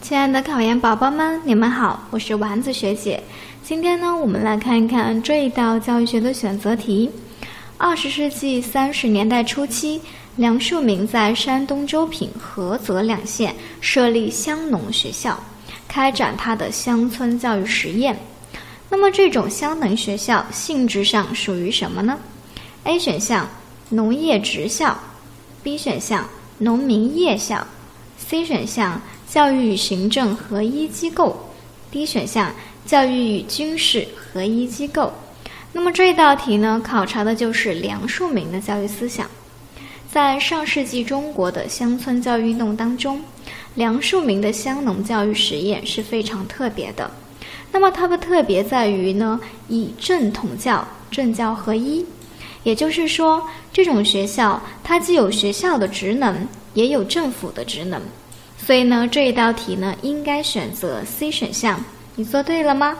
亲爱的考研宝宝们，你们好，我是丸子学姐。今天呢，我们来看一看这一道教育学的选择题。二十世纪三十年代初期，梁漱溟在山东周平、菏泽两县设立乡农学校，开展他的乡村教育实验。那么，这种乡农学校性质上属于什么呢？A 选项农业职校，B 选项农民夜校，C 选项。教育与行政合一机构，D 选项；教育与军事合一机构。那么这道题呢，考察的就是梁漱溟的教育思想。在上世纪中国的乡村教育运动当中，梁漱溟的乡农教育实验是非常特别的。那么它的特别在于呢，以政统教、政教合一，也就是说，这种学校它既有学校的职能，也有政府的职能。所以呢，这一道题呢，应该选择 C 选项。你做对了吗？